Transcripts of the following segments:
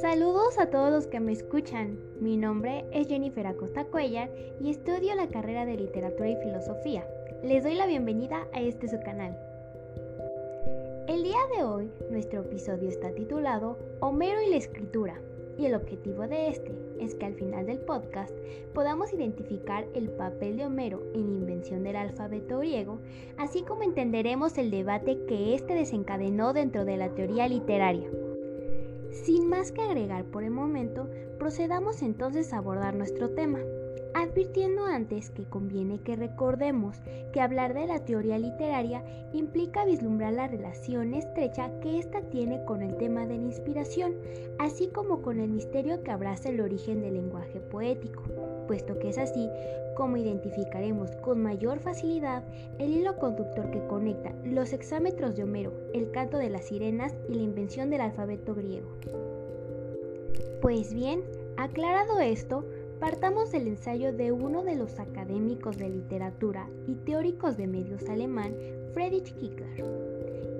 Saludos a todos los que me escuchan. Mi nombre es Jennifer Acosta Cuellar y estudio la carrera de Literatura y Filosofía. Les doy la bienvenida a este su canal. El día de hoy, nuestro episodio está titulado Homero y la escritura, y el objetivo de este es que al final del podcast podamos identificar el papel de Homero en la invención del alfabeto griego, así como entenderemos el debate que éste desencadenó dentro de la teoría literaria. Sin más que agregar por el momento, procedamos entonces a abordar nuestro tema, advirtiendo antes que conviene que recordemos que hablar de la teoría literaria implica vislumbrar la relación estrecha que ésta tiene con el tema de la inspiración, así como con el misterio que abraza el origen del lenguaje poético, puesto que es así como identificaremos con mayor facilidad el hilo conductor que conecta los hexámetros de Homero, el canto de las sirenas y la invención del alfabeto griego. Pues bien, aclarado esto, partamos del ensayo de uno de los académicos de literatura y teóricos de medios alemán, Friedrich Kickler.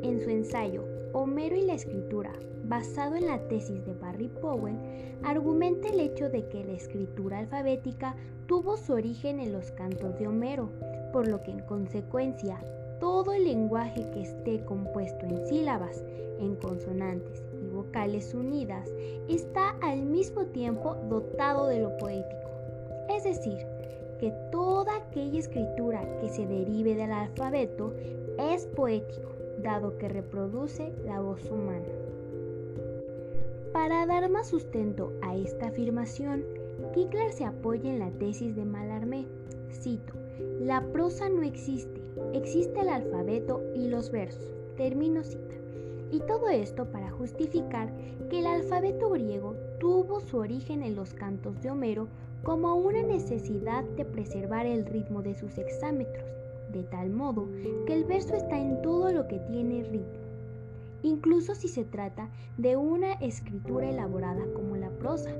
En su ensayo Homero y la escritura, basado en la tesis de Barry Powell, argumenta el hecho de que la escritura alfabética tuvo su origen en los cantos de Homero, por lo que en consecuencia todo el lenguaje que esté compuesto en sílabas, en consonantes vocales unidas está al mismo tiempo dotado de lo poético. Es decir, que toda aquella escritura que se derive del alfabeto es poético, dado que reproduce la voz humana. Para dar más sustento a esta afirmación, Kickler se apoya en la tesis de Mallarmé. Cito, la prosa no existe, existe el alfabeto y los versos. Termino cita. Y todo esto para justificar que el alfabeto griego tuvo su origen en los cantos de Homero como una necesidad de preservar el ritmo de sus hexámetros, de tal modo que el verso está en todo lo que tiene ritmo, incluso si se trata de una escritura elaborada como la prosa,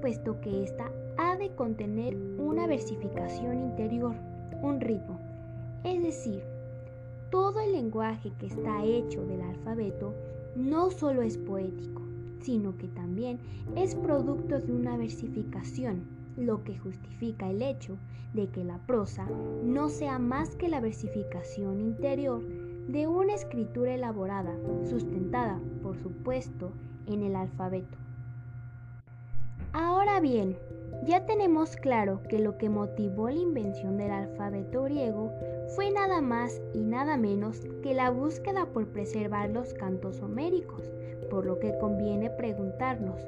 puesto que ésta ha de contener una versificación interior, un ritmo, es decir, todo el lenguaje que está hecho del alfabeto no solo es poético, sino que también es producto de una versificación, lo que justifica el hecho de que la prosa no sea más que la versificación interior de una escritura elaborada, sustentada, por supuesto, en el alfabeto. Ahora bien, ya tenemos claro que lo que motivó la invención del alfabeto griego fue nada más y nada menos que la búsqueda por preservar los cantos homéricos, por lo que conviene preguntarnos,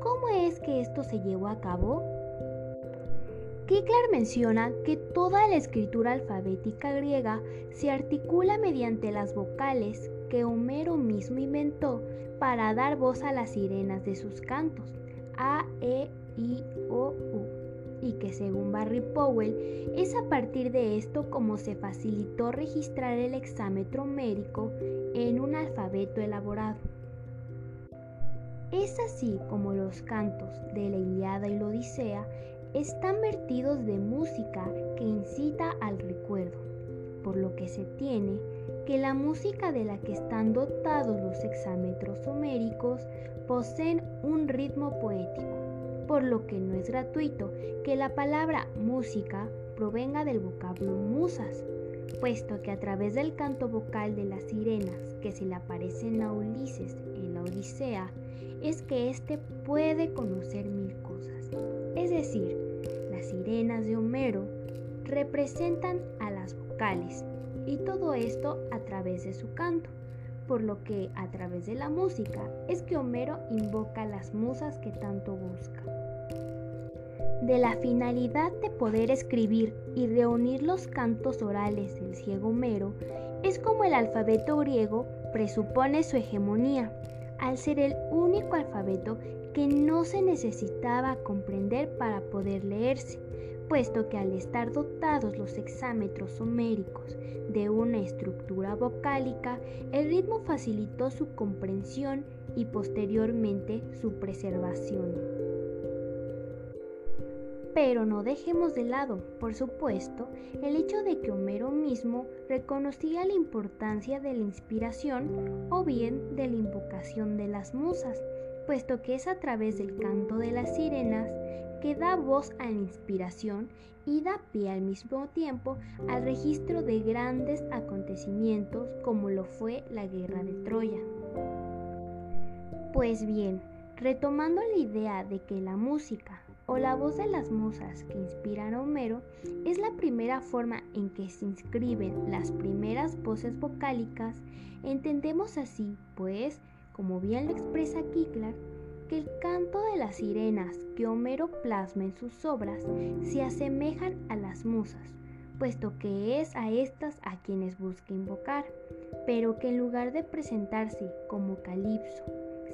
¿cómo es que esto se llevó a cabo? Kickler menciona que toda la escritura alfabética griega se articula mediante las vocales que Homero mismo inventó para dar voz a las sirenas de sus cantos, A, E, Y que según Barry Powell es a partir de esto como se facilitó registrar el exámetro homérico en un alfabeto elaborado. Es así como los cantos de la Iliada y la Odisea están vertidos de música que incita al recuerdo, por lo que se tiene que la música de la que están dotados los hexámetros homéricos poseen un ritmo poético, por lo que no es gratuito que la palabra música provenga del vocablo musas, puesto que a través del canto vocal de las sirenas que se le aparecen a Ulises en la Odisea, es que éste puede conocer mil cosas. Es decir, las sirenas de Homero representan a las vocales y todo esto a través de su canto, por lo que a través de la música es que Homero invoca las musas que tanto busca. De la finalidad de poder escribir y reunir los cantos orales del ciego Homero es como el alfabeto griego presupone su hegemonía, al ser el único alfabeto que no se necesitaba comprender para poder leerse, puesto que al estar dotados los hexámetros homéricos de una estructura vocálica, el ritmo facilitó su comprensión y posteriormente su preservación. Pero no dejemos de lado, por supuesto, el hecho de que Homero mismo reconocía la importancia de la inspiración o bien de la invocación de las musas, puesto que es a través del canto de las sirenas que da voz a la inspiración y da pie al mismo tiempo al registro de grandes acontecimientos como lo fue la guerra de Troya. Pues bien, retomando la idea de que la música o la voz de las musas que inspiran a Homero es la primera forma en que se inscriben las primeras voces vocálicas, entendemos así, pues, como bien lo expresa Kiklar, que el canto de las sirenas que Homero plasma en sus obras se asemejan a las musas, puesto que es a estas a quienes busca invocar, pero que en lugar de presentarse como Calipso,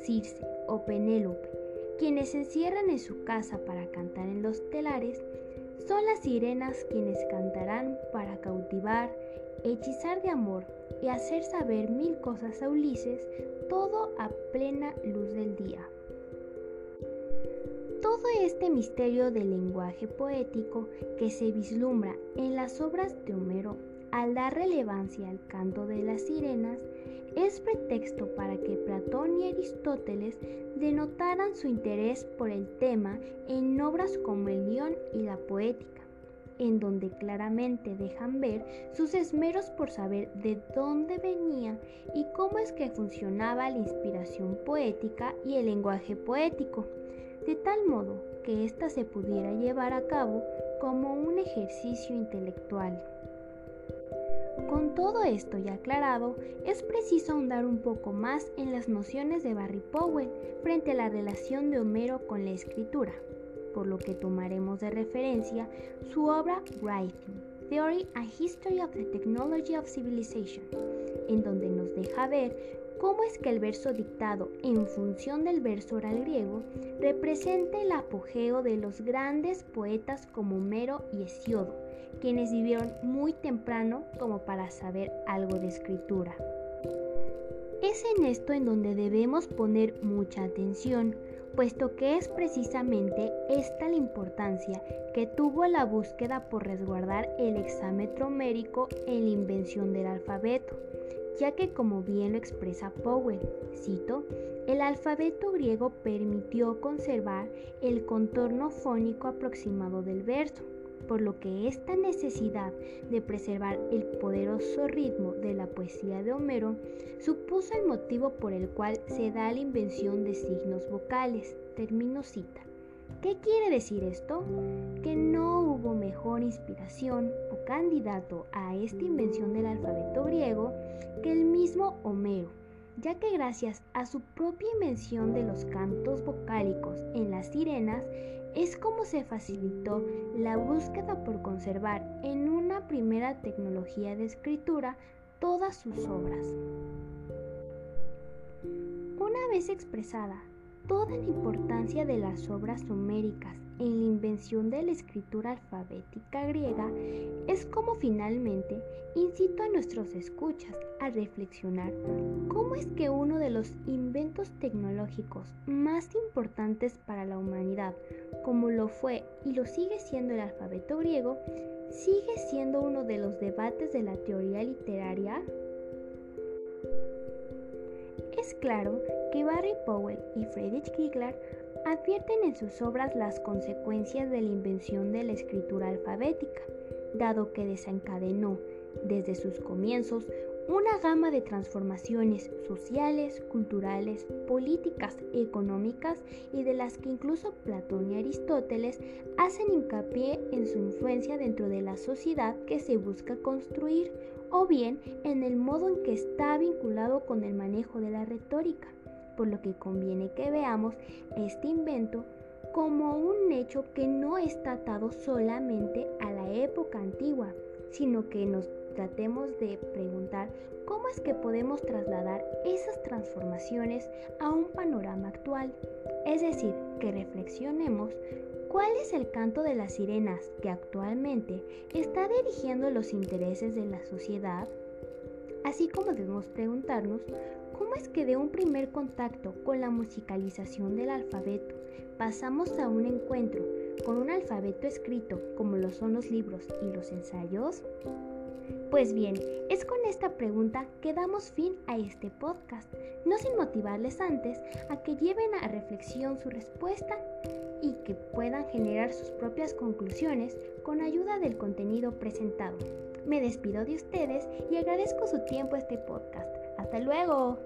Circe o Penélope, quienes se encierran en su casa para cantar en los telares, son las sirenas quienes cantarán para cautivar, hechizar de amor y hacer saber mil cosas a Ulises, todo a plena luz del día. Todo este misterio del lenguaje poético que se vislumbra en las obras de Homero al dar relevancia al canto de las sirenas es pretexto para que Platón y Aristóteles denotaran su interés por el tema en obras como el guion y la poética, en donde claramente dejan ver sus esmeros por saber de dónde venía y cómo es que funcionaba la inspiración poética y el lenguaje poético de tal modo que ésta se pudiera llevar a cabo como un ejercicio intelectual. Con todo esto ya aclarado, es preciso ahondar un poco más en las nociones de Barry Powell frente a la relación de Homero con la escritura, por lo que tomaremos de referencia su obra Writing, Theory and History of the Technology of Civilization, en donde nos deja ver cómo es que el verso dictado en función del verso oral griego representa el apogeo de los grandes poetas como Homero y Hesiodo, quienes vivieron muy temprano como para saber algo de escritura. Es en esto en donde debemos poner mucha atención, puesto que es precisamente esta la importancia que tuvo la búsqueda por resguardar el exámetro mérico en la invención del alfabeto ya que como bien lo expresa Powell, cito, el alfabeto griego permitió conservar el contorno fónico aproximado del verso, por lo que esta necesidad de preservar el poderoso ritmo de la poesía de Homero supuso el motivo por el cual se da la invención de signos vocales, término cita. ¿Qué quiere decir esto? Que no hubo mejor inspiración o candidato a esta invención del alfabeto griego que el mismo Homero, ya que gracias a su propia invención de los cantos vocálicos en las sirenas, es como se facilitó la búsqueda por conservar en una primera tecnología de escritura todas sus obras. Una vez expresada toda la importancia de las obras suméricas en la invención de la escritura alfabética griega es como finalmente incito a nuestros escuchas a reflexionar cómo es que uno de los inventos tecnológicos más importantes para la humanidad, como lo fue y lo sigue siendo el alfabeto griego, sigue siendo uno de los debates de la teoría literaria es claro que Barry Powell y Friedrich Kiegler advierten en sus obras las consecuencias de la invención de la escritura alfabética, dado que desencadenó desde sus comienzos una gama de transformaciones sociales, culturales, políticas, económicas y de las que incluso Platón y Aristóteles hacen hincapié en su influencia dentro de la sociedad que se busca construir o bien en el modo en que está vinculado con el manejo de la retórica, por lo que conviene que veamos este invento como un hecho que no está atado solamente a la época antigua, sino que nos tratemos de preguntar cómo es que podemos trasladar esas transformaciones a un panorama actual, es decir, que reflexionemos ¿Cuál es el canto de las sirenas que actualmente está dirigiendo los intereses de la sociedad? Así como debemos preguntarnos cómo es que de un primer contacto con la musicalización del alfabeto pasamos a un encuentro con un alfabeto escrito como lo son los libros y los ensayos? Pues bien, es con esta pregunta que damos fin a este podcast, no sin motivarles antes a que lleven a reflexión su respuesta y que puedan generar sus propias conclusiones con ayuda del contenido presentado. Me despido de ustedes y agradezco su tiempo a este podcast. Hasta luego.